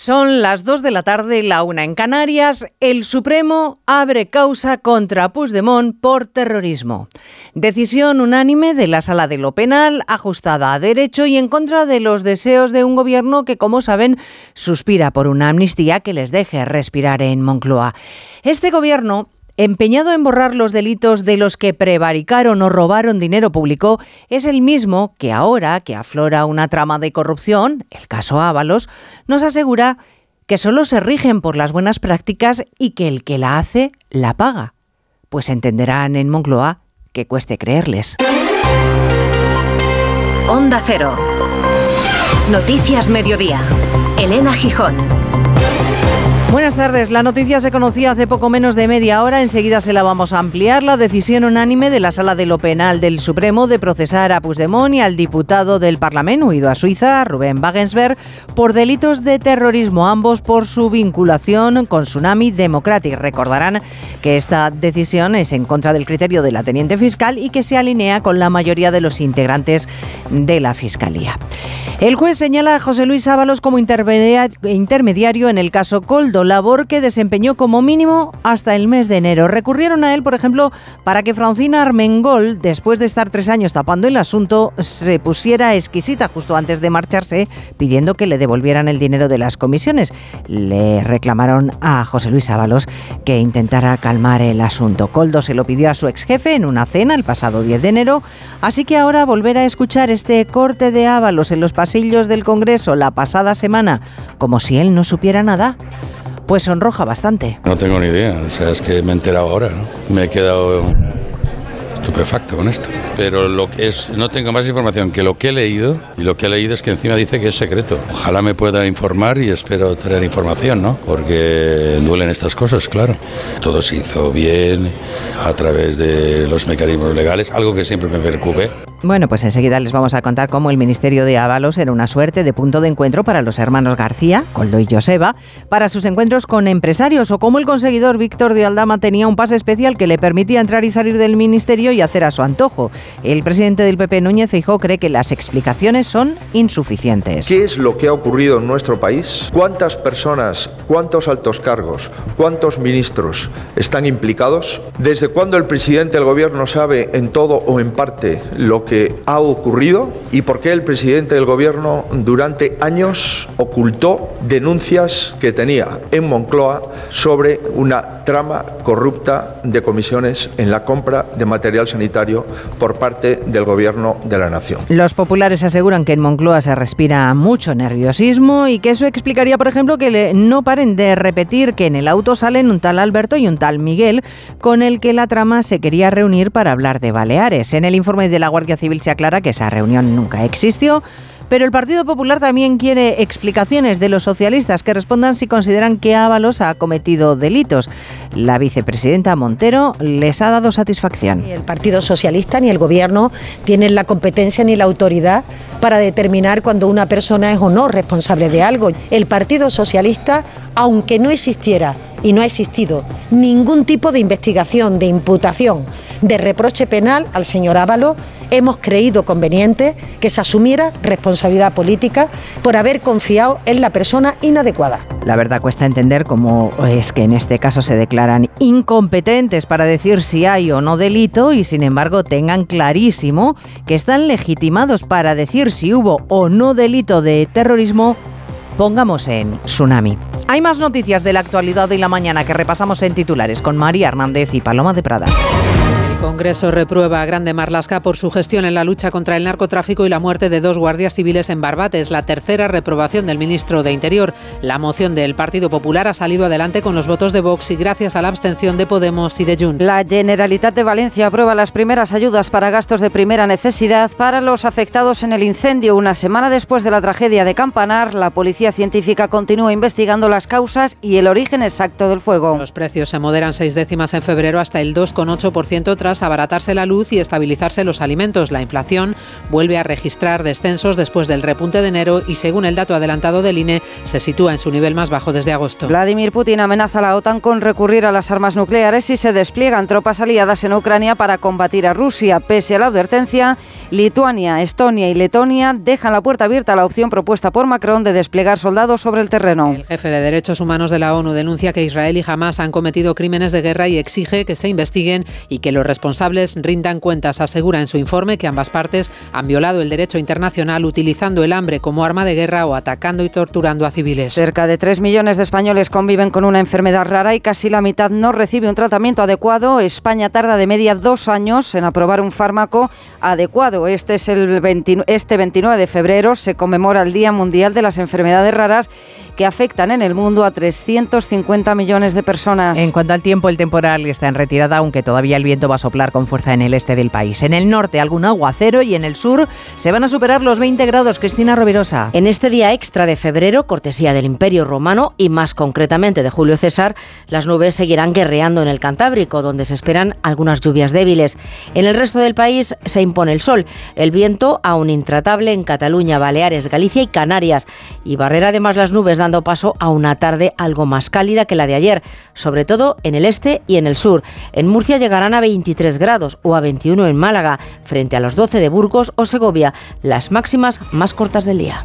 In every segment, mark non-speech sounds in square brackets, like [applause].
Son las 2 de la tarde, la una en Canarias. El Supremo abre causa contra Puigdemont por terrorismo. Decisión unánime de la Sala de lo Penal, ajustada a derecho y en contra de los deseos de un gobierno que, como saben, suspira por una amnistía que les deje respirar en Moncloa. Este gobierno empeñado en borrar los delitos de los que prevaricaron o robaron dinero público, es el mismo que ahora que aflora una trama de corrupción, el caso Ábalos, nos asegura que solo se rigen por las buenas prácticas y que el que la hace la paga. Pues entenderán en Moncloa que cueste creerles. Onda Cero. Noticias Mediodía. Elena Gijón. Buenas tardes. La noticia se conocía hace poco menos de media hora. Enseguida se la vamos a ampliar. La decisión unánime de la Sala de lo Penal del Supremo de procesar a Puigdemont y al diputado del Parlamento, huido a Suiza, Rubén Wagensberg, por delitos de terrorismo, ambos por su vinculación con Tsunami Democratic. Recordarán que esta decisión es en contra del criterio de la teniente fiscal y que se alinea con la mayoría de los integrantes de la Fiscalía. El juez señala a José Luis Ábalos como intermediario en el caso Coldo, labor que desempeñó como mínimo hasta el mes de enero. Recurrieron a él, por ejemplo, para que Francina Armengol, después de estar tres años tapando el asunto, se pusiera exquisita justo antes de marcharse, pidiendo que le devolvieran el dinero de las comisiones. Le reclamaron a José Luis Ábalos que intentara calmar el asunto. Coldo se lo pidió a su ex jefe en una cena el pasado 10 de enero, así que ahora volver a escuchar este corte de Ábalos en los pasillos del Congreso la pasada semana, como si él no supiera nada, pues sonroja bastante. No tengo ni idea, o sea, es que me he enterado ahora, ¿no? Me he quedado estupefacto con esto. Pero lo que es, no tengo más información que lo que he leído, y lo que he leído es que encima dice que es secreto. Ojalá me pueda informar y espero tener información, ¿no? Porque duelen estas cosas, claro. Todo se hizo bien a través de los mecanismos legales, algo que siempre me preocupe. Bueno, pues enseguida les vamos a contar cómo el Ministerio de Ábalos era una suerte de punto de encuentro para los hermanos García, Coldo y Joseba, para sus encuentros con empresarios, o cómo el conseguidor Víctor de Aldama tenía un pase especial que le permitía entrar y salir del ministerio y hacer a su antojo. El presidente del PP, Núñez Feijóo, cree que las explicaciones son insuficientes. ¿Qué es lo que ha ocurrido en nuestro país? ¿Cuántas personas, cuántos altos cargos, cuántos ministros están implicados? ¿Desde cuándo el presidente del gobierno sabe en todo o en parte lo que ha ocurrido y por qué el presidente del gobierno durante años ocultó denuncias que tenía en Moncloa sobre una trama corrupta de comisiones en la compra de material sanitario por parte del gobierno de la nación. Los populares aseguran que en Moncloa se respira mucho nerviosismo y que eso explicaría, por ejemplo, que no paren de repetir que en el auto salen un tal Alberto y un tal Miguel con el que la trama se quería reunir para hablar de Baleares. En el informe de la Guardia Civil se aclara que esa reunión nunca existió. Pero el Partido Popular también quiere explicaciones de los socialistas que respondan si consideran que Ábalos ha cometido delitos. La vicepresidenta Montero les ha dado satisfacción. Ni el Partido Socialista ni el Gobierno tienen la competencia ni la autoridad para determinar cuando una persona es o no responsable de algo. El Partido Socialista, aunque no existiera y no ha existido ningún tipo de investigación, de imputación, de reproche penal al señor Ábalos, hemos creído conveniente que se asumiera responsabilidad política por haber confiado en la persona inadecuada. La verdad cuesta entender cómo es que en este caso se declaran incompetentes para decir si hay o no delito y sin embargo tengan clarísimo que están legitimados para decir si hubo o no delito de terrorismo pongamos en tsunami. Hay más noticias de la actualidad de la mañana que repasamos en titulares con María Hernández y Paloma de Prada. Congreso reprueba a Grande Marlasca por su gestión en la lucha contra el narcotráfico y la muerte de dos guardias civiles en Barbate. Es la tercera reprobación del ministro de Interior. La moción del Partido Popular ha salido adelante con los votos de Vox y gracias a la abstención de Podemos y de Junts. La Generalitat de Valencia aprueba las primeras ayudas para gastos de primera necesidad para los afectados en el incendio. Una semana después de la tragedia de Campanar, la policía científica continúa investigando las causas y el origen exacto del fuego. Los precios se moderan seis décimas en febrero hasta el 2,8% tras abaratarse la luz y estabilizarse los alimentos. La inflación vuelve a registrar descensos después del repunte de enero y según el dato adelantado del INE se sitúa en su nivel más bajo desde agosto. Vladimir Putin amenaza a la OTAN con recurrir a las armas nucleares y se despliegan tropas aliadas en Ucrania para combatir a Rusia. Pese a la advertencia, Lituania, Estonia y Letonia dejan la puerta abierta a la opción propuesta por Macron de desplegar soldados sobre el terreno. El jefe de Derechos Humanos de la ONU denuncia que Israel y Hamas han cometido crímenes de guerra y exige que se investiguen y que los responsables rindan cuentas. Asegura en su informe que ambas partes han violado el derecho internacional utilizando el hambre como arma de guerra o atacando y torturando a civiles. Cerca de 3 millones de españoles conviven con una enfermedad rara y casi la mitad no recibe un tratamiento adecuado. España tarda de media dos años en aprobar un fármaco adecuado. Este es el este 29 de febrero se conmemora el Día Mundial de las Enfermedades Raras que afectan en el mundo a 350 millones de personas. En cuanto al tiempo, el temporal está en retirada, aunque todavía el viento va a soplar con fuerza en el este del país. En el norte algún aguacero y en el sur se van a superar los 20 grados. Cristina Rovirosa. En este día extra de febrero, cortesía del Imperio Romano y más concretamente de Julio César, las nubes seguirán guerreando en el Cantábrico, donde se esperan algunas lluvias débiles. En el resto del país se impone el sol, el viento aún intratable en Cataluña, Baleares, Galicia y Canarias, y barrer además las nubes dando paso a una tarde algo más cálida que la de ayer, sobre todo en el este y en el sur. En Murcia llegarán a 23 grados o a 21 en Málaga, frente a los 12 de Burgos o Segovia, las máximas más cortas del día.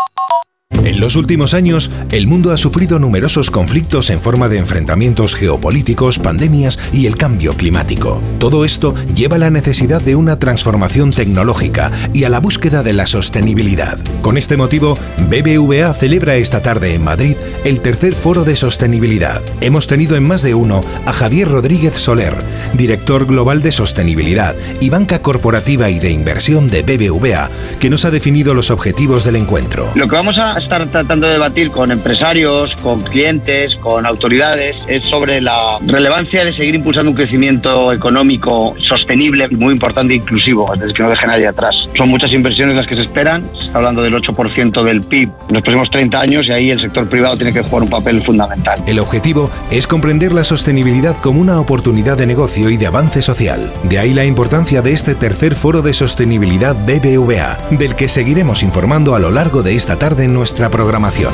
En los últimos años, el mundo ha sufrido numerosos conflictos en forma de enfrentamientos geopolíticos, pandemias y el cambio climático. Todo esto lleva a la necesidad de una transformación tecnológica y a la búsqueda de la sostenibilidad. Con este motivo, BBVA celebra esta tarde en Madrid el tercer foro de sostenibilidad. Hemos tenido en más de uno a Javier Rodríguez Soler, director global de sostenibilidad y banca corporativa y de inversión de BBVA, que nos ha definido los objetivos del encuentro. Lo que vamos a estar tratando de debatir con empresarios, con clientes, con autoridades, es sobre la relevancia de seguir impulsando un crecimiento económico sostenible, muy importante e inclusivo, es decir, que no deje nadie atrás. Son muchas inversiones las que se esperan, se está hablando del 8% del PIB en los próximos 30 años y ahí el sector privado tiene que jugar un papel fundamental. El objetivo es comprender la sostenibilidad como una oportunidad de negocio y de avance social. De ahí la importancia de este tercer foro de sostenibilidad BBVA, del que seguiremos informando a lo largo de esta tarde en nuestra nuestra programación.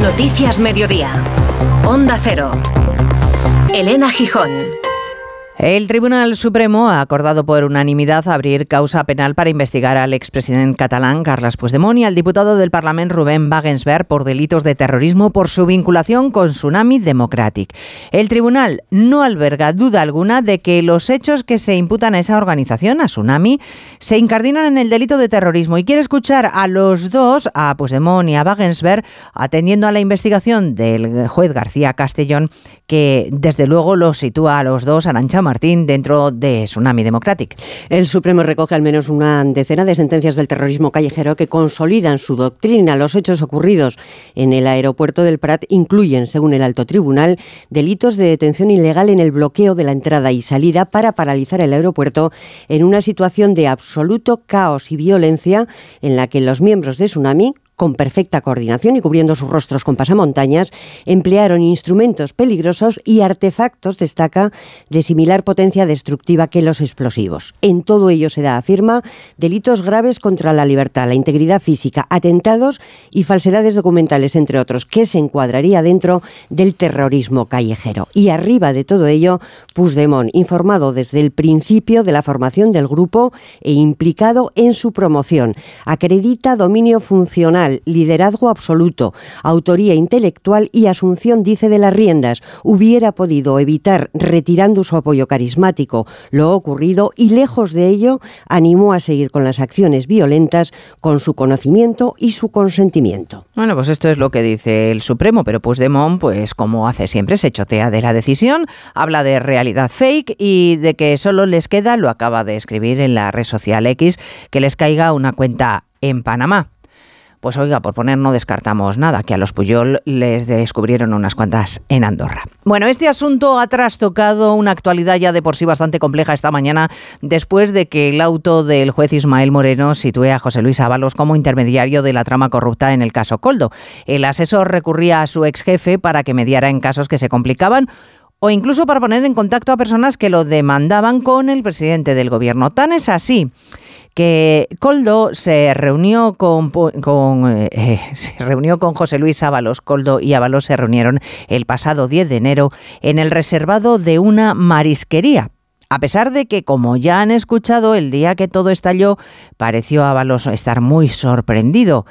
Noticias Mediodía. Onda Cero. Elena Gijón. El Tribunal Supremo ha acordado por unanimidad abrir causa penal para investigar al expresidente catalán Carles Puigdemont y al diputado del Parlamento Rubén Wagensberg por delitos de terrorismo por su vinculación con Tsunami Democratic. El tribunal no alberga duda alguna de que los hechos que se imputan a esa organización, a Tsunami, se incardinan en el delito de terrorismo y quiere escuchar a los dos, a Puigdemont y a Wagensberg, atendiendo a la investigación del juez García Castellón, que desde luego los sitúa a los dos, Arancha Martín, dentro de Tsunami Democratic. El Supremo recoge al menos una decena de sentencias del terrorismo callejero que consolidan su doctrina. Los hechos ocurridos en el aeropuerto del Prat incluyen, según el alto tribunal, delitos de detención ilegal en el bloqueo de la entrada y salida para paralizar el aeropuerto en una situación de absoluto caos y violencia en la que los miembros de Tsunami con perfecta coordinación y cubriendo sus rostros con pasamontañas, emplearon instrumentos peligrosos y artefactos, destaca, de similar potencia destructiva que los explosivos. En todo ello se da, afirma, delitos graves contra la libertad, la integridad física, atentados y falsedades documentales, entre otros, que se encuadraría dentro del terrorismo callejero. Y arriba de todo ello, Puigdemont, informado desde el principio de la formación del grupo e implicado en su promoción, acredita dominio funcional liderazgo absoluto, autoría intelectual y asunción, dice, de las riendas. Hubiera podido evitar, retirando su apoyo carismático, lo ocurrido y, lejos de ello, animó a seguir con las acciones violentas con su conocimiento y su consentimiento. Bueno, pues esto es lo que dice el Supremo, pero Puigdemont, pues como hace siempre, se chotea de la decisión, habla de realidad fake y de que solo les queda, lo acaba de escribir en la red social X, que les caiga una cuenta en Panamá. Pues oiga, por poner no descartamos nada, que a los Puyol les descubrieron unas cuantas en Andorra. Bueno, este asunto ha trastocado una actualidad ya de por sí bastante compleja esta mañana, después de que el auto del juez Ismael Moreno sitúe a José Luis Ábalos como intermediario de la trama corrupta en el caso Coldo. El asesor recurría a su ex jefe para que mediara en casos que se complicaban o incluso para poner en contacto a personas que lo demandaban con el presidente del gobierno. Tan es así que Coldo se reunió con, eh, eh, [laughs] se reunió con José Luis Ábalos. Coldo y Ábalos se reunieron el pasado 10 de enero en el reservado de una marisquería. A pesar de que, como ya han escuchado, el día que todo estalló, pareció Ábalos estar muy sorprendido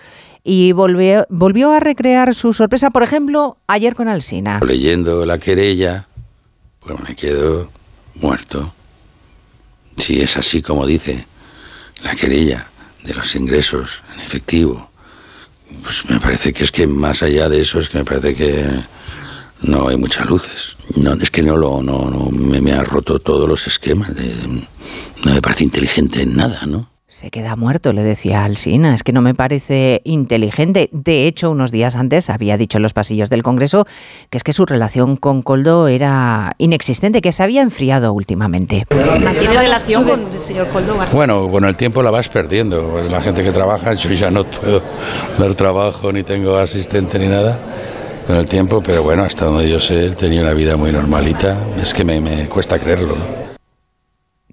y volvió, volvió a recrear su sorpresa, por ejemplo, ayer con Alsina. Leyendo la querella, pues me quedo muerto. Si es así como dice la querella de los ingresos en efectivo, pues me parece que es que más allá de eso es que me parece que no hay muchas luces. No, es que no lo, no, no me, ha roto todos los esquemas. De, no me parece inteligente en nada, ¿no? Se queda muerto, le decía Alsina. Es que no me parece inteligente. De hecho, unos días antes había dicho en los pasillos del Congreso que es que su relación con Coldo era inexistente, que se había enfriado últimamente. ¿Mantiene relación con el señor Coldo? Bueno, con el tiempo la vas perdiendo. Pues la gente que trabaja, yo ya no puedo dar trabajo, ni tengo asistente ni nada con el tiempo, pero bueno, hasta donde yo sé, él tenía una vida muy normalita. Es que me, me cuesta creerlo, ¿no?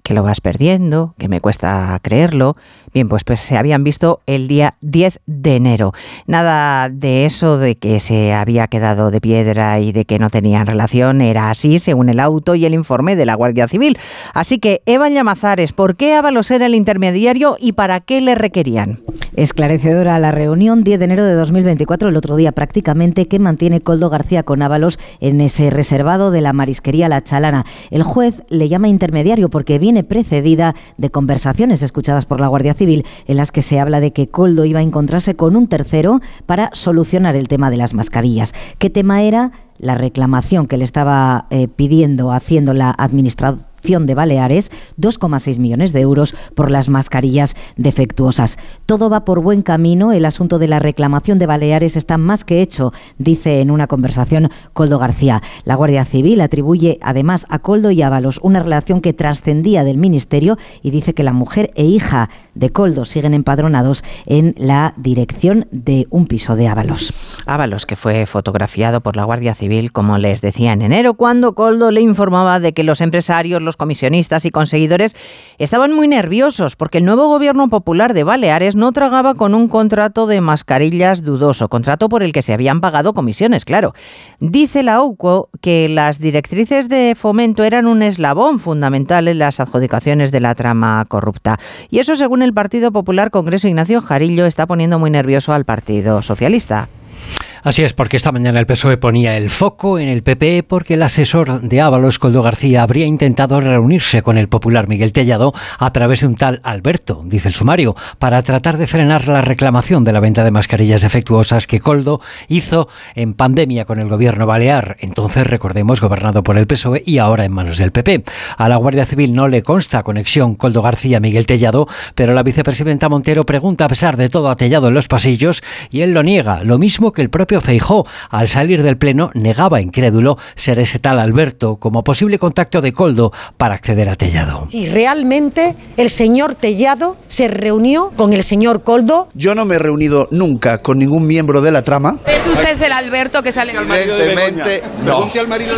Que lo vas perdiendo, que me cuesta creerlo. Bien, pues, pues se habían visto el día 10 de enero. Nada de eso de que se había quedado de piedra y de que no tenían relación, era así según el auto y el informe de la Guardia Civil. Así que, Evan Llamazares, ¿por qué Ábalos era el intermediario y para qué le requerían? Esclarecedora la reunión 10 de enero de 2024, el otro día prácticamente, que mantiene Coldo García con Ábalos en ese reservado de la marisquería La Chalana. El juez le llama intermediario porque viene precedida de conversaciones escuchadas por la Guardia Civil en las que se habla de que Coldo iba a encontrarse con un tercero para solucionar el tema de las mascarillas. ¿Qué tema era? La reclamación que le estaba eh, pidiendo, haciendo la administración de Baleares 2,6 millones de euros por las mascarillas defectuosas. Todo va por buen camino. El asunto de la reclamación de Baleares está más que hecho, dice en una conversación Coldo García. La Guardia Civil atribuye además a Coldo y Ábalos una relación que trascendía del Ministerio y dice que la mujer e hija de Coldo siguen empadronados en la dirección de un piso de Ábalos. Ábalos, que fue fotografiado por la Guardia Civil, como les decía en enero, cuando Coldo le informaba de que los empresarios, los comisionistas y conseguidores estaban muy nerviosos porque el nuevo gobierno popular de Baleares no tragaba con un contrato de mascarillas dudoso, contrato por el que se habían pagado comisiones, claro. Dice la UCO que las directrices de fomento eran un eslabón fundamental en las adjudicaciones de la trama corrupta. Y eso, según el Partido Popular Congreso Ignacio Jarillo, está poniendo muy nervioso al Partido Socialista. Así es, porque esta mañana el PSOE ponía el foco en el PPE porque el asesor de Ábalos, Coldo García, habría intentado reunirse con el popular Miguel Tellado a través de un tal Alberto, dice el sumario, para tratar de frenar la reclamación de la venta de mascarillas defectuosas que Coldo hizo en pandemia con el gobierno balear, entonces recordemos gobernado por el PSOE y ahora en manos del PP. A la Guardia Civil no le consta conexión Coldo García-Miguel Tellado, pero la vicepresidenta Montero pregunta a pesar de todo a en los pasillos y él lo niega, lo mismo que el propio Feijó, al salir del Pleno, negaba incrédulo ser ese tal Alberto como posible contacto de Coldo para acceder a Tellado. Si realmente el señor Tellado se reunió con el señor Coldo. Yo no me he reunido nunca con ningún miembro de la trama. ¿Es usted el Alberto que sale? Evidentemente, no.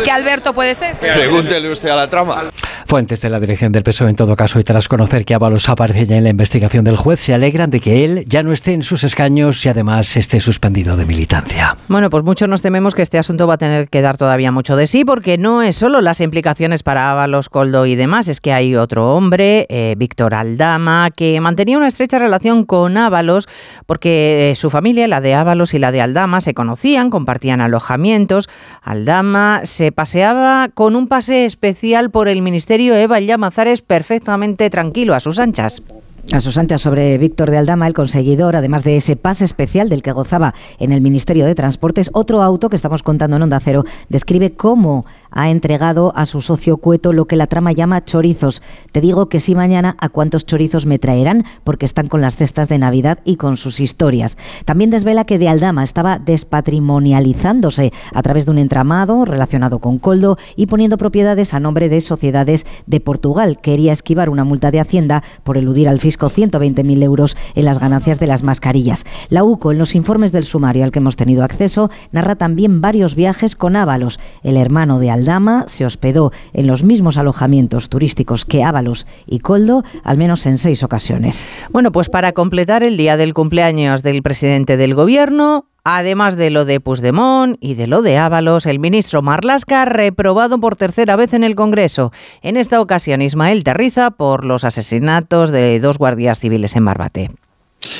¿Qué Alberto puede ser? Pregúntele usted a la trama. Fuentes de la dirección del PSOE, en todo caso, y tras conocer que Ábalos aparece ya en la investigación del juez, se alegran de que él ya no esté en sus escaños y además esté suspendido de militancia. Bueno, pues muchos nos tememos que este asunto va a tener que dar todavía mucho de sí, porque no es solo las implicaciones para Ábalos, Coldo y demás, es que hay otro hombre, eh, Víctor Aldama, que mantenía una estrecha relación con Ábalos, porque su familia, la de Ábalos y la de Aldama, se conocían, compartían alojamientos. Aldama se paseaba con un pase especial por el Ministerio Eva Llamazares perfectamente tranquilo a sus anchas. A sus anchas sobre Víctor de Aldama, el conseguidor, además de ese pase especial del que gozaba en el Ministerio de Transportes, otro auto que estamos contando en Onda Cero describe cómo ha entregado a su socio Cueto lo que la trama llama chorizos. Te digo que sí mañana a cuántos chorizos me traerán porque están con las cestas de Navidad y con sus historias. También desvela que de Aldama estaba despatrimonializándose a través de un entramado relacionado con Coldo y poniendo propiedades a nombre de sociedades de Portugal. Quería esquivar una multa de Hacienda por eludir al fisco 120.000 euros en las ganancias de las mascarillas. La UCO, en los informes del sumario al que hemos tenido acceso, narra también varios viajes con Ábalos, el hermano de Aldama, se hospedó en los mismos alojamientos turísticos que Ábalos y Coldo, al menos en seis ocasiones. Bueno, pues para completar el día del cumpleaños del presidente del gobierno, Además de lo de Puigdemont y de lo de Ábalos, el ministro Marlasca reprobado por tercera vez en el Congreso. En esta ocasión, Ismael Terriza por los asesinatos de dos guardias civiles en Barbate.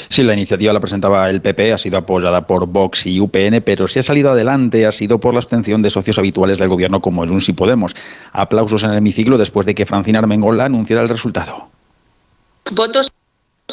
Sí, la iniciativa la presentaba el PP, ha sido apoyada por Vox y UPN, pero si ha salido adelante ha sido por la abstención de socios habituales del gobierno como es un Si Podemos. Aplausos en el hemiciclo después de que Francina Armengol anunciara el resultado. Votos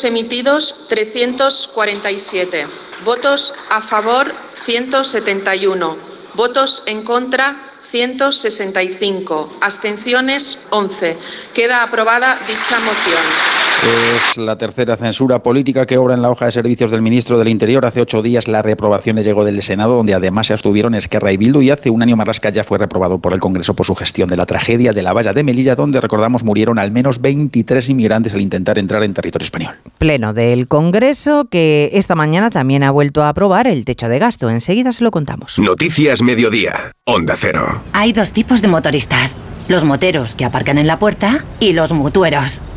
emitidos 347. Votos a favor 171. Votos en contra 165. Abstenciones 11. Queda aprobada dicha moción. Es la tercera censura política que obra en la hoja de servicios del ministro del Interior. Hace ocho días la reprobación le llegó del Senado, donde además se abstuvieron Esquerra y Bildu, y hace un año Marrasca ya fue reprobado por el Congreso por su gestión de la tragedia de la valla de Melilla, donde recordamos murieron al menos 23 inmigrantes al intentar entrar en territorio español. Pleno del Congreso que esta mañana también ha vuelto a aprobar el techo de gasto. Enseguida se lo contamos. Noticias Mediodía, Onda Cero. Hay dos tipos de motoristas. Los moteros que aparcan en la puerta y los mutueros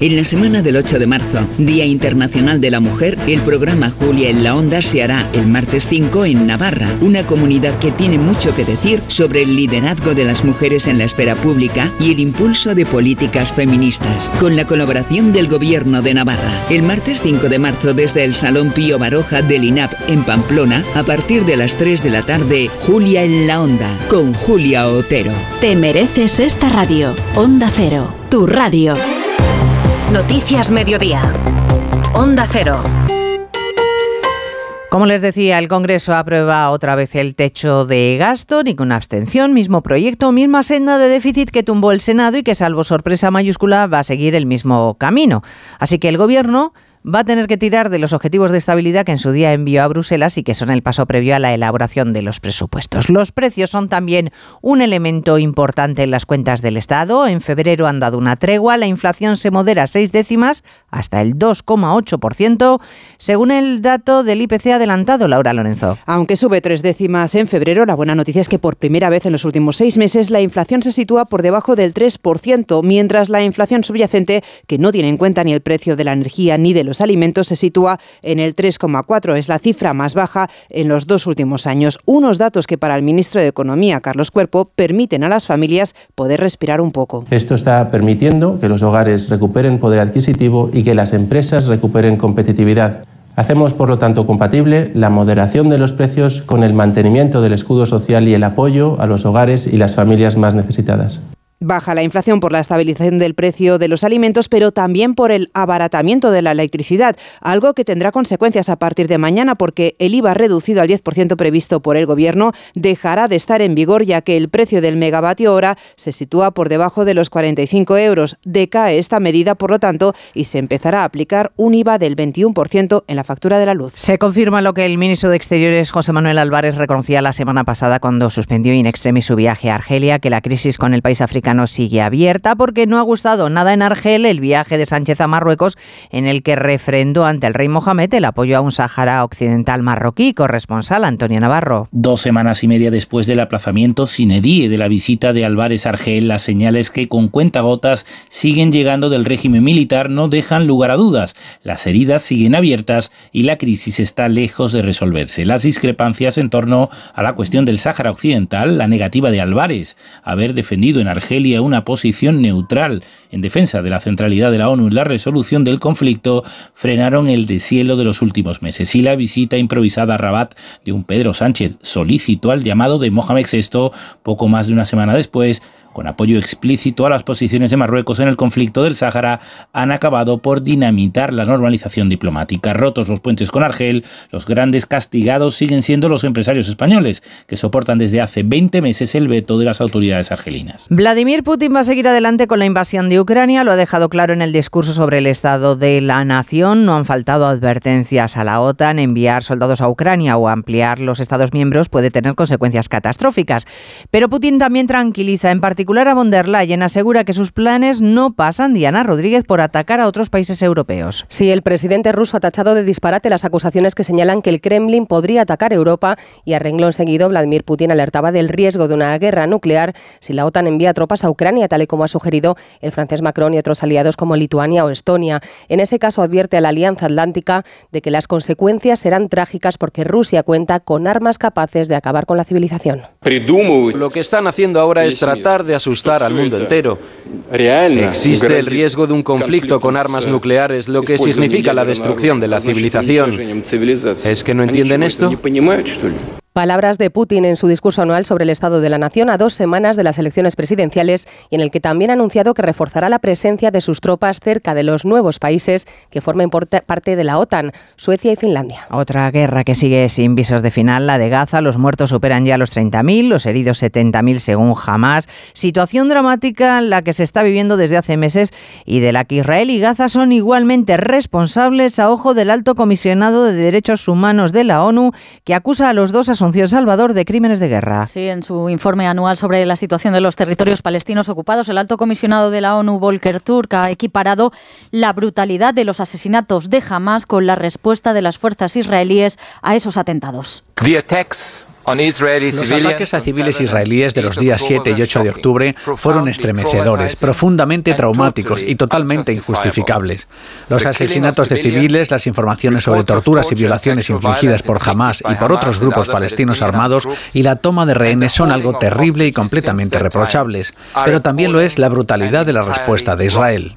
En la semana del 8 de marzo, Día Internacional de la Mujer, el programa Julia en la Onda se hará el martes 5 en Navarra, una comunidad que tiene mucho que decir sobre el liderazgo de las mujeres en la esfera pública y el impulso de políticas feministas, con la colaboración del Gobierno de Navarra. El martes 5 de marzo desde el Salón Pío Baroja del INAP en Pamplona, a partir de las 3 de la tarde, Julia en la Onda, con Julia Otero. Te mereces esta radio, Onda Cero, tu radio. Noticias Mediodía. Onda Cero. Como les decía, el Congreso aprueba otra vez el techo de gasto, ninguna abstención, mismo proyecto, misma senda de déficit que tumbó el Senado y que, salvo sorpresa mayúscula, va a seguir el mismo camino. Así que el Gobierno va a tener que tirar de los objetivos de estabilidad que en su día envió a Bruselas y que son el paso previo a la elaboración de los presupuestos. Los precios son también un elemento importante en las cuentas del Estado. En febrero han dado una tregua, la inflación se modera seis décimas hasta el 2,8%, según el dato del IPC adelantado, Laura Lorenzo. Aunque sube tres décimas en febrero, la buena noticia es que por primera vez en los últimos seis meses la inflación se sitúa por debajo del 3%, mientras la inflación subyacente, que no tiene en cuenta ni el precio de la energía ni de los alimentos se sitúa en el 3,4. Es la cifra más baja en los dos últimos años. Unos datos que para el ministro de Economía, Carlos Cuerpo, permiten a las familias poder respirar un poco. Esto está permitiendo que los hogares recuperen poder adquisitivo y que las empresas recuperen competitividad. Hacemos, por lo tanto, compatible la moderación de los precios con el mantenimiento del escudo social y el apoyo a los hogares y las familias más necesitadas. Baja la inflación por la estabilización del precio de los alimentos, pero también por el abaratamiento de la electricidad, algo que tendrá consecuencias a partir de mañana porque el IVA reducido al 10% previsto por el Gobierno dejará de estar en vigor ya que el precio del megavatio hora se sitúa por debajo de los 45 euros. Decae esta medida, por lo tanto, y se empezará a aplicar un IVA del 21% en la factura de la luz. Se confirma lo que el ministro de Exteriores, José Manuel Álvarez, reconocía la semana pasada cuando suspendió in extremis su viaje a Argelia, que la crisis con el país africano sigue abierta porque no ha gustado nada en Argel el viaje de Sánchez a Marruecos en el que refrendó ante el rey Mohamed el apoyo a un Sáhara occidental marroquí. Corresponsal Antonio Navarro. Dos semanas y media después del aplazamiento sin edie de la visita de Álvarez Argel, las señales que con cuentagotas siguen llegando del régimen militar no dejan lugar a dudas. Las heridas siguen abiertas y la crisis está lejos de resolverse. Las discrepancias en torno a la cuestión del Sáhara Occidental, la negativa de Álvarez haber defendido en Argel una posición neutral en defensa de la centralidad de la ONU en la resolución del conflicto frenaron el deshielo de los últimos meses y la visita improvisada a Rabat de un Pedro Sánchez solícito al llamado de Mohamed VI poco más de una semana después con apoyo explícito a las posiciones de Marruecos en el conflicto del Sáhara, han acabado por dinamitar la normalización diplomática. Rotos los puentes con Argel, los grandes castigados siguen siendo los empresarios españoles, que soportan desde hace 20 meses el veto de las autoridades argelinas. Vladimir Putin va a seguir adelante con la invasión de Ucrania, lo ha dejado claro en el discurso sobre el estado de la nación. No han faltado advertencias a la OTAN. Enviar soldados a Ucrania o ampliar los Estados miembros puede tener consecuencias catastróficas. Pero Putin también tranquiliza en particular particular a von der Leyen asegura que sus planes no pasan, Diana Rodríguez, por atacar a otros países europeos. Sí, el presidente ruso ha tachado de disparate las acusaciones que señalan que el Kremlin podría atacar Europa y a renglón seguido Vladimir Putin alertaba del riesgo de una guerra nuclear si la OTAN envía tropas a Ucrania, tal y como ha sugerido el francés Macron y otros aliados como Lituania o Estonia. En ese caso advierte a la Alianza Atlántica de que las consecuencias serán trágicas porque Rusia cuenta con armas capaces de acabar con la civilización. Lo que están haciendo ahora es tratar de asustar al mundo entero. Existe el riesgo de un conflicto con armas nucleares, lo que significa la destrucción de la civilización. ¿Es que no entienden esto? Palabras de Putin en su discurso anual sobre el Estado de la Nación a dos semanas de las elecciones presidenciales y en el que también ha anunciado que reforzará la presencia de sus tropas cerca de los nuevos países que formen parte de la OTAN, Suecia y Finlandia. Otra guerra que sigue sin visos de final, la de Gaza. Los muertos superan ya los 30.000, los heridos 70.000 según Hamas. Situación dramática la que se está viviendo desde hace meses y de la que Israel y Gaza son igualmente responsables a ojo del alto comisionado de derechos humanos de la ONU que acusa a los dos a Salvador de crímenes de guerra. Sí, en su informe anual sobre la situación de los territorios palestinos ocupados, el alto comisionado de la ONU, Volker Turk, ha equiparado la brutalidad de los asesinatos de Hamas con la respuesta de las fuerzas israelíes a esos atentados. Los ataques a civiles israelíes de los días 7 y 8 de octubre fueron estremecedores, profundamente traumáticos y totalmente injustificables. Los asesinatos de civiles, las informaciones sobre torturas y violaciones infligidas por Hamas y por otros grupos palestinos armados y la toma de rehenes son algo terrible y completamente reprochables. Pero también lo es la brutalidad de la respuesta de Israel.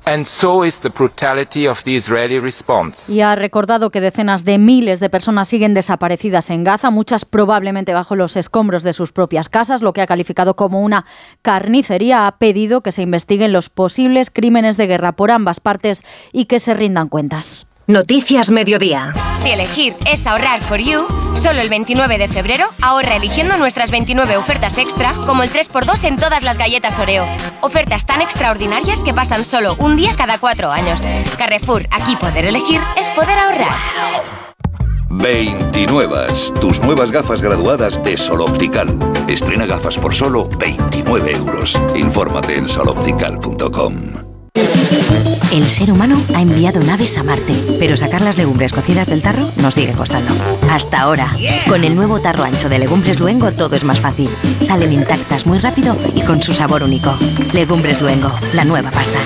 Y ha recordado que decenas de miles de personas siguen desaparecidas en Gaza, muchas probablemente bajo los escombros de sus propias casas, lo que ha calificado como una carnicería. Ha pedido que se investiguen los posibles crímenes de guerra por ambas partes y que se rindan cuentas. Noticias Mediodía. Si elegir es ahorrar for you, solo el 29 de febrero ahorra eligiendo nuestras 29 ofertas extra, como el 3x2 en todas las galletas Oreo. Ofertas tan extraordinarias que pasan solo un día cada cuatro años. Carrefour, aquí poder elegir es poder ahorrar. 29. Tus nuevas gafas graduadas de Sol Optical. Estrena gafas por solo 29 euros. Infórmate en soloptical.com. El ser humano ha enviado naves a Marte, pero sacar las legumbres cocidas del tarro nos sigue costando. Hasta ahora, con el nuevo tarro ancho de Legumbres Luengo todo es más fácil. Salen intactas muy rápido y con su sabor único. Legumbres Luengo, la nueva pasta.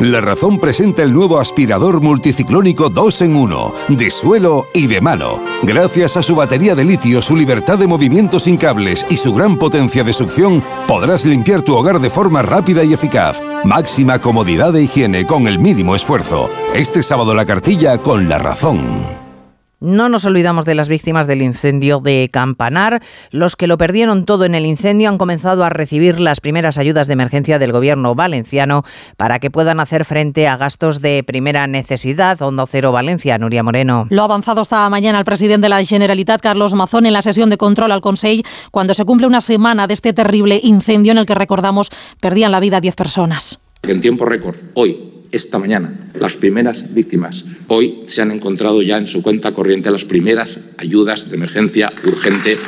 La Razón presenta el nuevo aspirador multiciclónico 2 en 1, de suelo y de mano. Gracias a su batería de litio, su libertad de movimiento sin cables y su gran potencia de succión, podrás limpiar tu hogar de forma rápida y eficaz. Máxima comodidad e higiene con el mínimo esfuerzo. Este sábado la cartilla con La Razón. No nos olvidamos de las víctimas del incendio de Campanar. Los que lo perdieron todo en el incendio han comenzado a recibir las primeras ayudas de emergencia del gobierno valenciano para que puedan hacer frente a gastos de primera necesidad. Onda Cero Valencia, Nuria Moreno. Lo ha avanzado esta mañana el presidente de la Generalitat, Carlos Mazón, en la sesión de control al Consejo, cuando se cumple una semana de este terrible incendio en el que recordamos perdían la vida 10 personas. En tiempo récord, hoy, esta mañana las primeras víctimas. Hoy se han encontrado ya en su cuenta corriente las primeras ayudas de emergencia urgente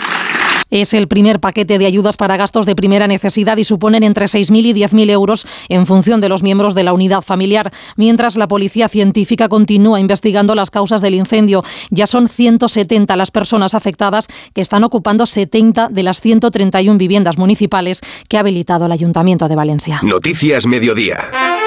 es el primer paquete de ayudas para gastos de primera necesidad y suponen entre 6.000 y 10.000 euros en función de los miembros de la unidad familiar, mientras la policía científica continúa investigando las causas del incendio. Ya son 170 las personas afectadas que están ocupando 70 de las 131 viviendas municipales que ha habilitado el Ayuntamiento de Valencia. Noticias Mediodía.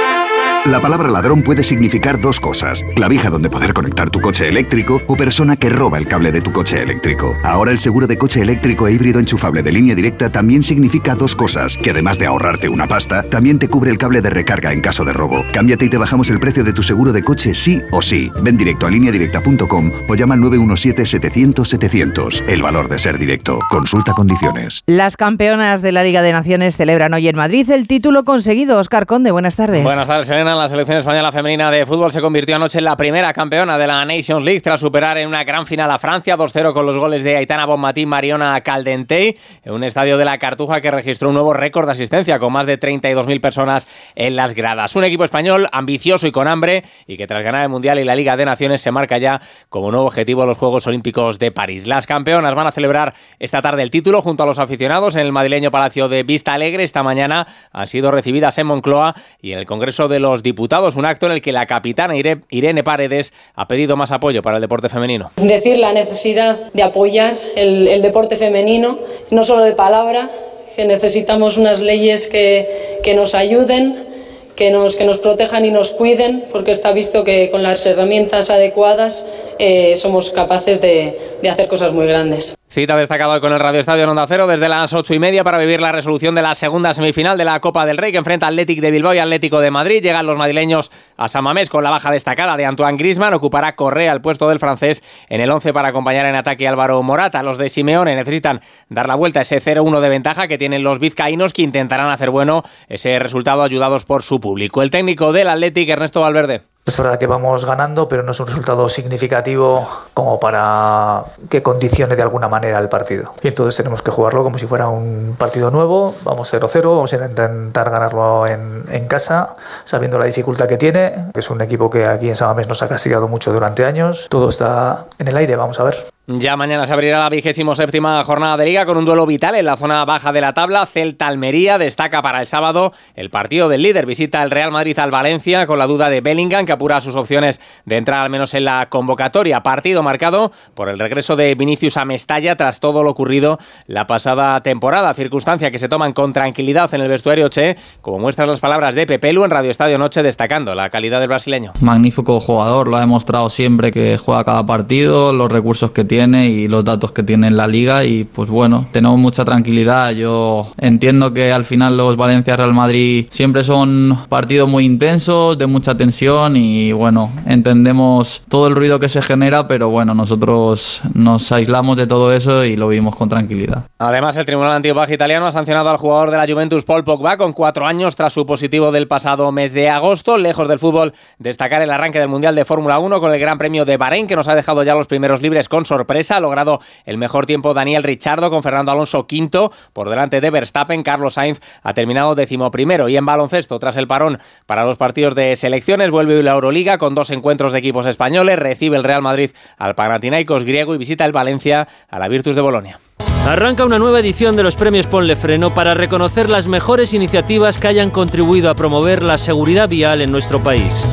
La palabra ladrón puede significar dos cosas. Clavija donde poder conectar tu coche eléctrico o persona que roba el cable de tu coche eléctrico. Ahora el seguro de coche eléctrico e híbrido enchufable de línea directa también significa dos cosas, que además de ahorrarte una pasta, también te cubre el cable de recarga en caso de robo. Cámbiate y te bajamos el precio de tu seguro de coche sí o sí. Ven directo a lineadirecta.com o llama al 917-700-700. El valor de ser directo. Consulta condiciones. Las campeonas de la Liga de Naciones celebran hoy en Madrid el título conseguido. Oscar Conde, buenas tardes. Buenas tardes, Elena la selección española femenina de fútbol se convirtió anoche en la primera campeona de la Nations League tras superar en una gran final a Francia 2-0 con los goles de Aitana Bonmatí, Mariona Caldentey en un estadio de la Cartuja que registró un nuevo récord de asistencia con más de 32.000 personas en las gradas. Un equipo español ambicioso y con hambre y que tras ganar el Mundial y la Liga de Naciones se marca ya como nuevo objetivo los Juegos Olímpicos de París. Las campeonas van a celebrar esta tarde el título junto a los aficionados en el madrileño Palacio de Vista Alegre. Esta mañana han sido recibidas en Moncloa y en el Congreso de los Diputados, un acto en el que la capitana Irene Paredes ha pedido más apoyo para el deporte femenino. Decir la necesidad de apoyar el, deporte femenino, no solo de palabra, que necesitamos unas leyes que, que nos ayuden, que nos, que nos protejan y nos cuiden, porque está visto que con las herramientas adecuadas eh, somos capaces de, de hacer cosas muy grandes. Cita destacada con el Radio Estadio en Onda Cero desde las ocho y media para vivir la resolución de la segunda semifinal de la Copa del Rey que enfrenta Atlético de Bilbao y Atlético de Madrid. Llegan los madrileños a San Mamés con la baja destacada de Antoine Grisman. Ocupará Correa el puesto del francés en el 11 para acompañar en ataque a Álvaro Morata. Los de Simeone necesitan dar la vuelta a ese 0-1 de ventaja que tienen los vizcaínos que intentarán hacer bueno ese resultado ayudados por su público. El técnico del Atlético, Ernesto Valverde. Es verdad que vamos ganando, pero no es un resultado significativo como para que condicione de alguna manera el partido. Y entonces tenemos que jugarlo como si fuera un partido nuevo. Vamos 0-0, vamos a intentar ganarlo en, casa, sabiendo la dificultad que tiene. Es un equipo que aquí en Samamés nos ha castigado mucho durante años. Todo está en el aire, vamos a ver. Ya mañana se abrirá la vigésimo séptima jornada de liga con un duelo vital en la zona baja de la tabla. Celta Almería destaca para el sábado el partido del líder. Visita el Real Madrid al Valencia con la duda de Bellingham que apura sus opciones de entrar al menos en la convocatoria. Partido marcado por el regreso de Vinicius a Mestalla tras todo lo ocurrido la pasada temporada. Circunstancia que se toman con tranquilidad en el vestuario Che, como muestran las palabras de Pepelu en Radio Estadio Noche destacando la calidad del brasileño. Magnífico jugador, lo ha demostrado siempre que juega cada partido, los recursos que tiene y los datos que tiene en la liga y pues bueno, tenemos mucha tranquilidad. Yo entiendo que al final los Valencia-Real Madrid siempre son partidos muy intensos, de mucha tensión y bueno, entendemos todo el ruido que se genera, pero bueno, nosotros nos aislamos de todo eso y lo vivimos con tranquilidad. Además, el Tribunal Antiopaje italiano ha sancionado al jugador de la Juventus Paul Pogba con cuatro años tras su positivo del pasado mes de agosto. Lejos del fútbol, destacar el arranque del Mundial de Fórmula 1 con el Gran Premio de Bahrein que nos ha dejado ya los primeros libres con sorpresa ha logrado el mejor tiempo Daniel Richardo con Fernando Alonso quinto por delante de Verstappen. Carlos Sainz ha terminado decimoprimero. Y en baloncesto, tras el parón para los partidos de selecciones, vuelve la Euroliga con dos encuentros de equipos españoles. Recibe el Real Madrid al Panathinaikos griego y visita el Valencia a la Virtus de Bolonia. Arranca una nueva edición de los premios Ponle Freno para reconocer las mejores iniciativas que hayan contribuido a promover la seguridad vial en nuestro país.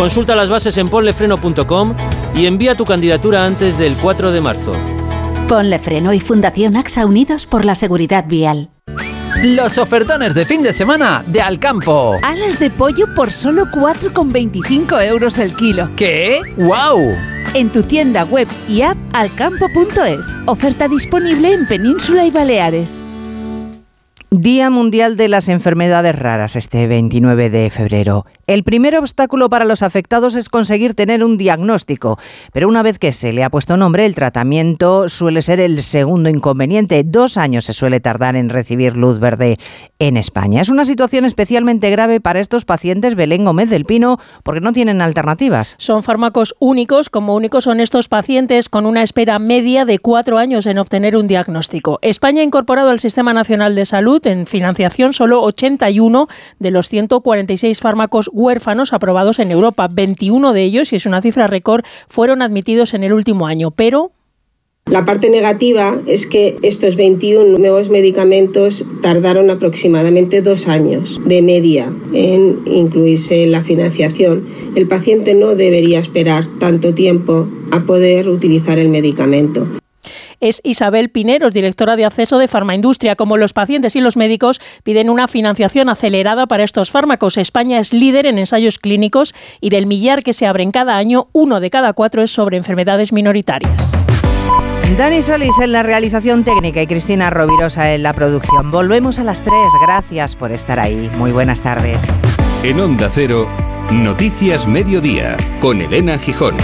Consulta las bases en ponlefreno.com y envía tu candidatura antes del 4 de marzo. Ponle Freno y Fundación AXA Unidos por la Seguridad Vial. Los ofertones de fin de semana de Alcampo. Alas de pollo por solo 4,25 euros el kilo. ¿Qué? ¡Wow! En tu tienda web y app alcampo.es. Oferta disponible en Península y Baleares. Día Mundial de las Enfermedades Raras este 29 de febrero. El primer obstáculo para los afectados es conseguir tener un diagnóstico, pero una vez que se le ha puesto nombre, el tratamiento suele ser el segundo inconveniente. Dos años se suele tardar en recibir luz verde en España. Es una situación especialmente grave para estos pacientes Belén Gómez del Pino porque no tienen alternativas. Son fármacos únicos, como únicos son estos pacientes con una espera media de cuatro años en obtener un diagnóstico. España ha incorporado al Sistema Nacional de Salud en financiación solo 81 de los 146 fármacos huérfanos aprobados en Europa. 21 de ellos, y es una cifra récord, fueron admitidos en el último año, pero la parte negativa es que estos 21 nuevos medicamentos tardaron aproximadamente dos años de media en incluirse en la financiación. El paciente no debería esperar tanto tiempo a poder utilizar el medicamento es Isabel Pineros, directora de acceso de Farmaindustria. Como los pacientes y los médicos piden una financiación acelerada para estos fármacos. España es líder en ensayos clínicos y del millar que se abren cada año, uno de cada cuatro es sobre enfermedades minoritarias. Dani Solís en la realización técnica y Cristina Rovirosa en la producción. Volvemos a las tres. Gracias por estar ahí. Muy buenas tardes. En Onda Cero, Noticias Mediodía, con Elena Gijón.